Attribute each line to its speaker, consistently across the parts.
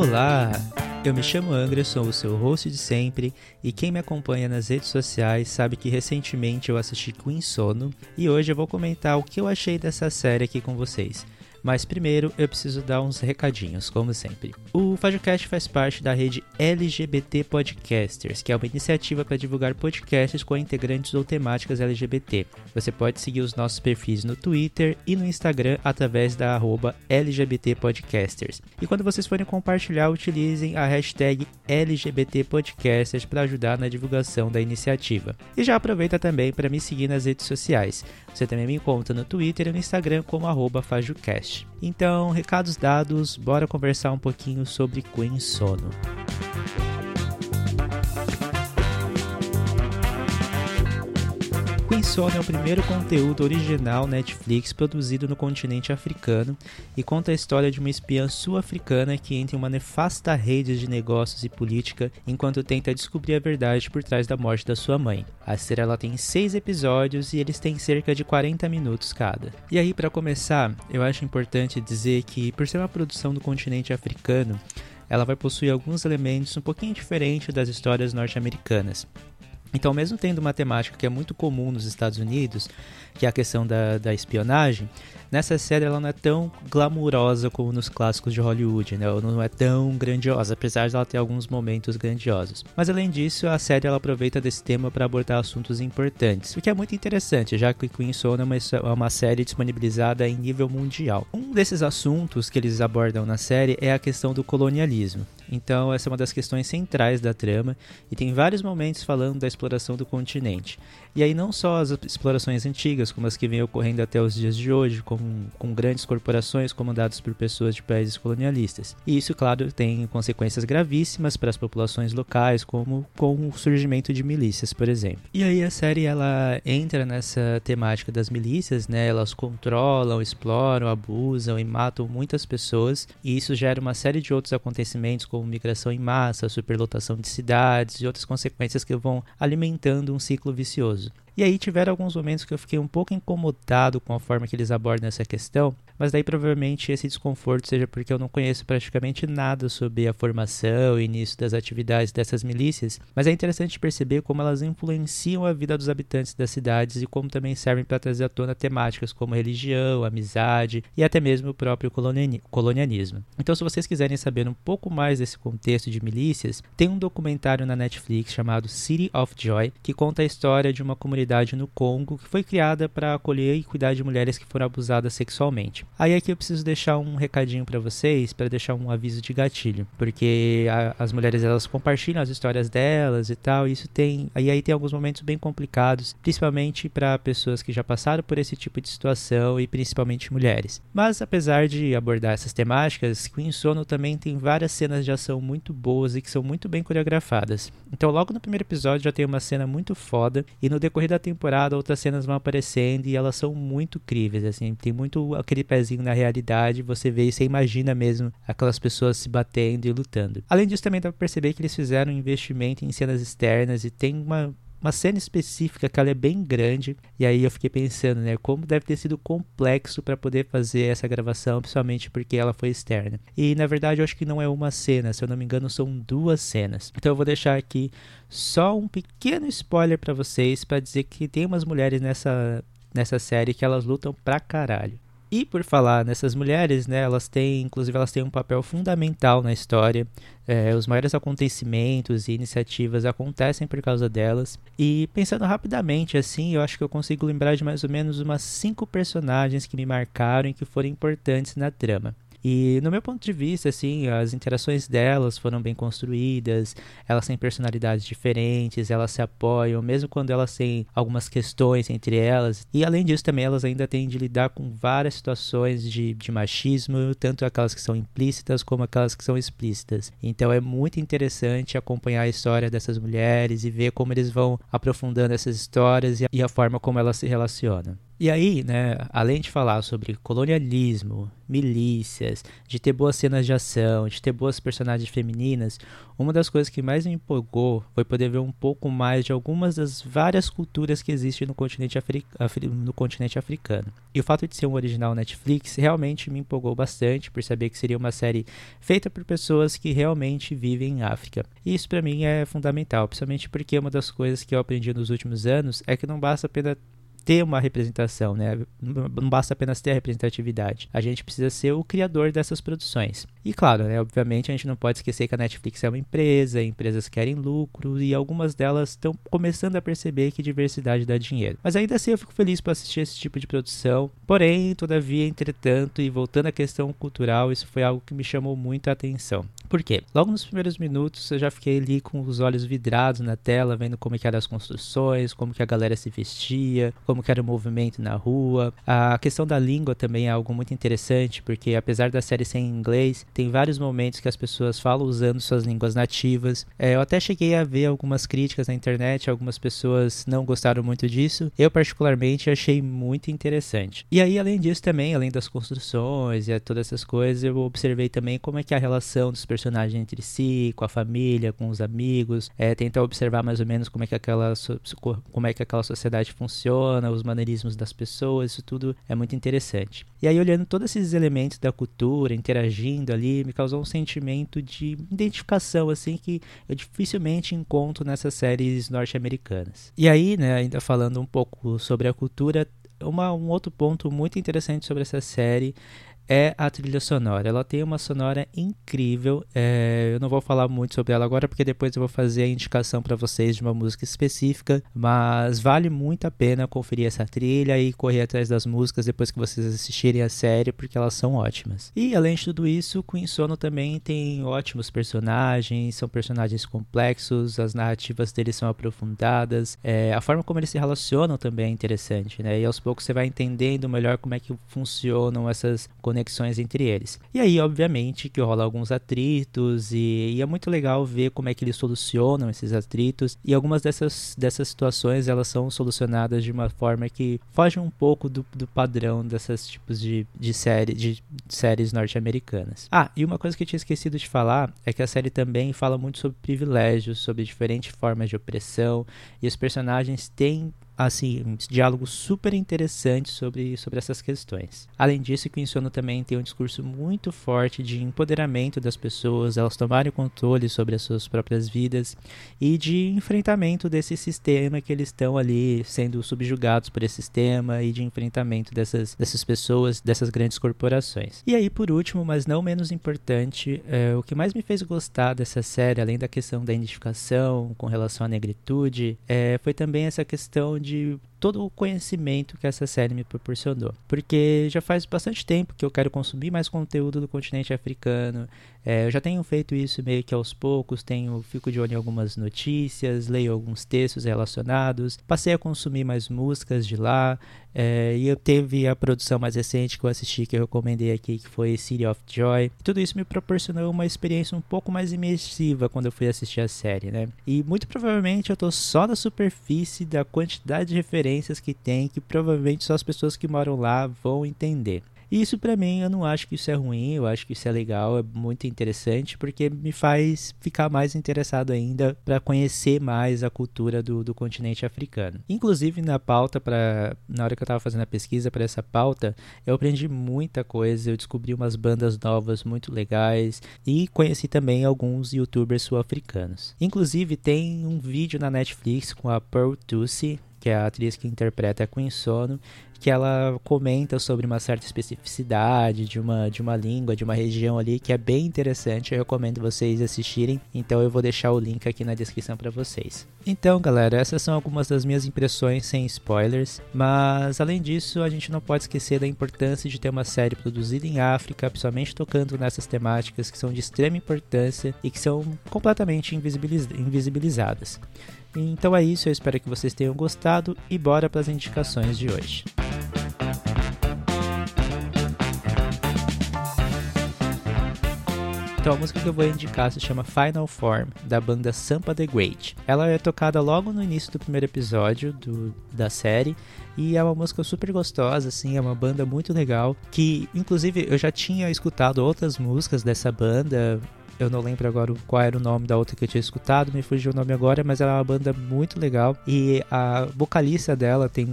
Speaker 1: Olá! Eu me chamo Angra, sou o seu host de sempre e quem me acompanha nas redes sociais sabe que recentemente eu assisti Queen Sono e hoje eu vou comentar o que eu achei dessa série aqui com vocês. Mas primeiro eu preciso dar uns recadinhos, como sempre. O FajoCast faz parte da rede LGBT Podcasters, que é uma iniciativa para divulgar podcasts com integrantes ou temáticas LGBT. Você pode seguir os nossos perfis no Twitter e no Instagram através da arroba LGBT Podcasters. E quando vocês forem compartilhar, utilizem a hashtag LGBT Podcasters para ajudar na divulgação da iniciativa. E já aproveita também para me seguir nas redes sociais. Você também me encontra no Twitter e no Instagram como arroba FajoCast. Então, recados dados, bora conversar um pouquinho sobre Queen Sono. Queen Sono é o primeiro conteúdo original Netflix produzido no continente africano e conta a história de uma espiã sul-africana que entra em uma nefasta rede de negócios e política enquanto tenta descobrir a verdade por trás da morte da sua mãe. A série ela tem seis episódios e eles têm cerca de 40 minutos cada. E aí, para começar, eu acho importante dizer que, por ser uma produção do continente africano, ela vai possuir alguns elementos um pouquinho diferentes das histórias norte-americanas. Então, mesmo tendo uma temática que é muito comum nos Estados Unidos, que é a questão da, da espionagem, nessa série ela não é tão glamurosa como nos clássicos de Hollywood, né? Ela não é tão grandiosa, apesar de ela ter alguns momentos grandiosos. Mas além disso, a série ela aproveita desse tema para abordar assuntos importantes, o que é muito interessante, já que Queen Soul é uma, é uma série disponibilizada em nível mundial. Um desses assuntos que eles abordam na série é a questão do colonialismo. Então, essa é uma das questões centrais da trama e tem vários momentos falando da exploração do continente. E aí, não só as explorações antigas, como as que vêm ocorrendo até os dias de hoje, com, com grandes corporações comandadas por pessoas de países colonialistas. E isso, claro, tem consequências gravíssimas para as populações locais, como com o surgimento de milícias, por exemplo. E aí, a série ela entra nessa temática das milícias, né? Elas controlam, exploram, abusam e matam muitas pessoas, e isso gera uma série de outros acontecimentos, como migração em massa, superlotação de cidades e outras consequências que vão alimentando um ciclo vicioso. E aí tiveram alguns momentos que eu fiquei um pouco incomodado com a forma que eles abordam essa questão, mas daí provavelmente esse desconforto seja porque eu não conheço praticamente nada sobre a formação e início das atividades dessas milícias, mas é interessante perceber como elas influenciam a vida dos habitantes das cidades e como também servem para trazer à tona temáticas como religião, amizade e até mesmo o próprio colonialismo. Então, se vocês quiserem saber um pouco mais desse contexto de milícias, tem um documentário na Netflix chamado City of Joy que conta a história de uma comunidade no Congo que foi criada para acolher e cuidar de mulheres que foram abusadas sexualmente. Aí aqui eu preciso deixar um recadinho para vocês, para deixar um aviso de gatilho, porque a, as mulheres elas compartilham as histórias delas e tal, e isso tem, aí aí tem alguns momentos bem complicados, principalmente para pessoas que já passaram por esse tipo de situação e principalmente mulheres. Mas apesar de abordar essas temáticas, Queen Sono também tem várias cenas de ação muito boas e que são muito bem coreografadas. Então logo no primeiro episódio já tem uma cena muito foda e no decorrer da da temporada outras cenas vão aparecendo e elas são muito críveis, assim, tem muito aquele na realidade, você vê e você imagina mesmo aquelas pessoas se batendo e lutando. Além disso, também dá pra perceber que eles fizeram um investimento em cenas externas e tem uma uma cena específica que ela é bem grande e aí eu fiquei pensando, né, como deve ter sido complexo para poder fazer essa gravação, principalmente porque ela foi externa. E na verdade eu acho que não é uma cena, se eu não me engano são duas cenas. Então eu vou deixar aqui só um pequeno spoiler para vocês para dizer que tem umas mulheres nessa nessa série que elas lutam pra caralho. E por falar nessas mulheres, né, elas têm, inclusive, elas têm um papel fundamental na história. É, os maiores acontecimentos e iniciativas acontecem por causa delas. E pensando rapidamente, assim, eu acho que eu consigo lembrar de mais ou menos umas cinco personagens que me marcaram e que foram importantes na trama. E no meu ponto de vista, assim, as interações delas foram bem construídas, elas têm personalidades diferentes, elas se apoiam, mesmo quando elas têm algumas questões entre elas. E além disso, também elas ainda têm de lidar com várias situações de, de machismo, tanto aquelas que são implícitas como aquelas que são explícitas. Então é muito interessante acompanhar a história dessas mulheres e ver como eles vão aprofundando essas histórias e a, e a forma como elas se relacionam. E aí, né, além de falar sobre colonialismo, milícias, de ter boas cenas de ação, de ter boas personagens femininas, uma das coisas que mais me empolgou foi poder ver um pouco mais de algumas das várias culturas que existem no continente, Afri no continente africano. E o fato de ser um original Netflix realmente me empolgou bastante por saber que seria uma série feita por pessoas que realmente vivem em África. E isso para mim é fundamental, principalmente porque uma das coisas que eu aprendi nos últimos anos é que não basta apenas ter uma representação, né? Não basta apenas ter a representatividade. A gente precisa ser o criador dessas produções. E claro, né, obviamente a gente não pode esquecer que a Netflix é uma empresa, empresas querem lucro e algumas delas estão começando a perceber que diversidade dá dinheiro. Mas ainda assim eu fico feliz para assistir esse tipo de produção. Porém, todavia, entretanto, e voltando à questão cultural, isso foi algo que me chamou muito a atenção. Por quê? Logo nos primeiros minutos eu já fiquei ali com os olhos vidrados na tela, vendo como que eram as construções, como que a galera se vestia, como que era o movimento na rua. A questão da língua também é algo muito interessante, porque apesar da série ser em inglês, tem vários momentos que as pessoas falam usando suas línguas nativas. É, eu até cheguei a ver algumas críticas na internet, algumas pessoas não gostaram muito disso. Eu particularmente achei muito interessante. E aí, além disso também, além das construções e todas essas coisas, eu observei também como é que é a relação dos personagens personagem entre si, com a família, com os amigos, é, tentar observar mais ou menos como é que aquela como é que aquela sociedade funciona, os maneirismos das pessoas, isso tudo é muito interessante. E aí olhando todos esses elementos da cultura, interagindo ali, me causou um sentimento de identificação assim que eu dificilmente encontro nessas séries norte-americanas. E aí, né, ainda falando um pouco sobre a cultura, uma, um outro ponto muito interessante sobre essa série é a trilha sonora. Ela tem uma sonora incrível. É, eu não vou falar muito sobre ela agora, porque depois eu vou fazer a indicação para vocês de uma música específica. Mas vale muito a pena conferir essa trilha e correr atrás das músicas depois que vocês assistirem a série, porque elas são ótimas. E além de tudo isso, Queen Sono também tem ótimos personagens, são personagens complexos, as narrativas deles são aprofundadas, é, a forma como eles se relacionam também é interessante, né? E aos poucos você vai entendendo melhor como é que funcionam essas conexões conexões entre eles. E aí, obviamente, que rola alguns atritos e, e, é muito legal ver como é que eles solucionam esses atritos. E algumas dessas, dessas situações elas são solucionadas de uma forma que foge um pouco do, do padrão desses tipos de, de, série, de séries norte-americanas. Ah, e uma coisa que eu tinha esquecido de falar é que a série também fala muito sobre privilégios, sobre diferentes formas de opressão e os personagens têm assim, um diálogo super interessante sobre, sobre essas questões. Além disso, o Sono também tem um discurso muito forte de empoderamento das pessoas, elas tomarem o controle sobre as suas próprias vidas e de enfrentamento desse sistema que eles estão ali sendo subjugados por esse sistema e de enfrentamento dessas, dessas pessoas, dessas grandes corporações. E aí, por último, mas não menos importante, é, o que mais me fez gostar dessa série, além da questão da identificação com relação à negritude, é, foi também essa questão de de todo o conhecimento que essa série me proporcionou. Porque já faz bastante tempo que eu quero consumir mais conteúdo do continente africano. É, eu já tenho feito isso meio que aos poucos, tenho, fico de olho em algumas notícias, leio alguns textos relacionados, passei a consumir mais músicas de lá. É, e eu teve a produção mais recente que eu assisti, que eu recomendei aqui, que foi City of Joy. Tudo isso me proporcionou uma experiência um pouco mais imersiva quando eu fui assistir a série, né? E muito provavelmente eu tô só na superfície da quantidade de referências referências que tem que provavelmente só as pessoas que moram lá vão entender. E isso para mim, eu não acho que isso é ruim, eu acho que isso é legal, é muito interessante, porque me faz ficar mais interessado ainda para conhecer mais a cultura do, do continente africano. Inclusive na pauta, pra, na hora que eu estava fazendo a pesquisa para essa pauta, eu aprendi muita coisa, eu descobri umas bandas novas muito legais e conheci também alguns youtubers sul-africanos. Inclusive tem um vídeo na Netflix com a Pearl Tusi, que é a atriz que interpreta a Queen Sono, que ela comenta sobre uma certa especificidade de uma, de uma língua, de uma região ali, que é bem interessante. Eu recomendo vocês assistirem. Então eu vou deixar o link aqui na descrição para vocês. Então, galera, essas são algumas das minhas impressões sem spoilers. Mas além disso, a gente não pode esquecer da importância de ter uma série produzida em África, principalmente tocando nessas temáticas que são de extrema importância e que são completamente invisibiliz invisibilizadas. Então é isso, eu espero que vocês tenham gostado e bora para as indicações de hoje. Então a música que eu vou indicar se chama Final Form, da banda Sampa the Great. Ela é tocada logo no início do primeiro episódio do, da série e é uma música super gostosa, assim, é uma banda muito legal. Que, inclusive, eu já tinha escutado outras músicas dessa banda. Eu não lembro agora qual era o nome da outra que eu tinha escutado, me fugiu o nome agora, mas ela é uma banda muito legal. E a vocalista dela tem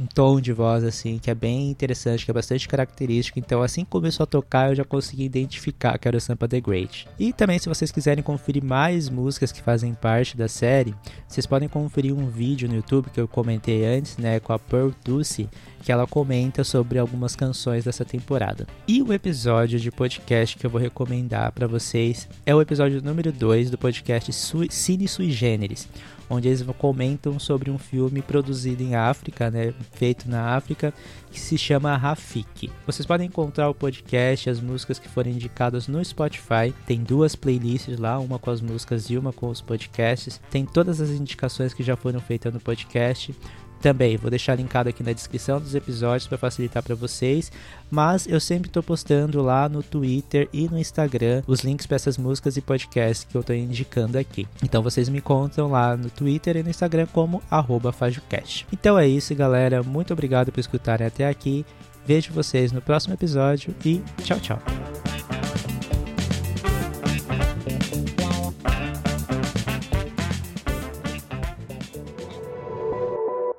Speaker 1: um tom de voz assim que é bem interessante, que é bastante característico. Então, assim que começou a tocar, eu já consegui identificar que era o Sampa the Great. E também, se vocês quiserem conferir mais músicas que fazem parte da série, vocês podem conferir um vídeo no YouTube que eu comentei antes, né, com a Pearl Ducey, que ela comenta sobre algumas canções dessa temporada. E o episódio de podcast que eu vou recomendar para vocês é o episódio número 2 do podcast Cine Sui Generis onde eles comentam sobre um filme produzido em África, né, feito na África, que se chama Rafik. Vocês podem encontrar o podcast, as músicas que foram indicadas no Spotify. Tem duas playlists lá, uma com as músicas e uma com os podcasts. Tem todas as indicações que já foram feitas no podcast. Também vou deixar linkado aqui na descrição dos episódios para facilitar para vocês, mas eu sempre estou postando lá no Twitter e no Instagram os links para essas músicas e podcasts que eu estou indicando aqui. Então vocês me contam lá no Twitter e no Instagram como @fajocast. Então é isso, galera. Muito obrigado por escutarem até aqui. Vejo vocês no próximo episódio e tchau, tchau.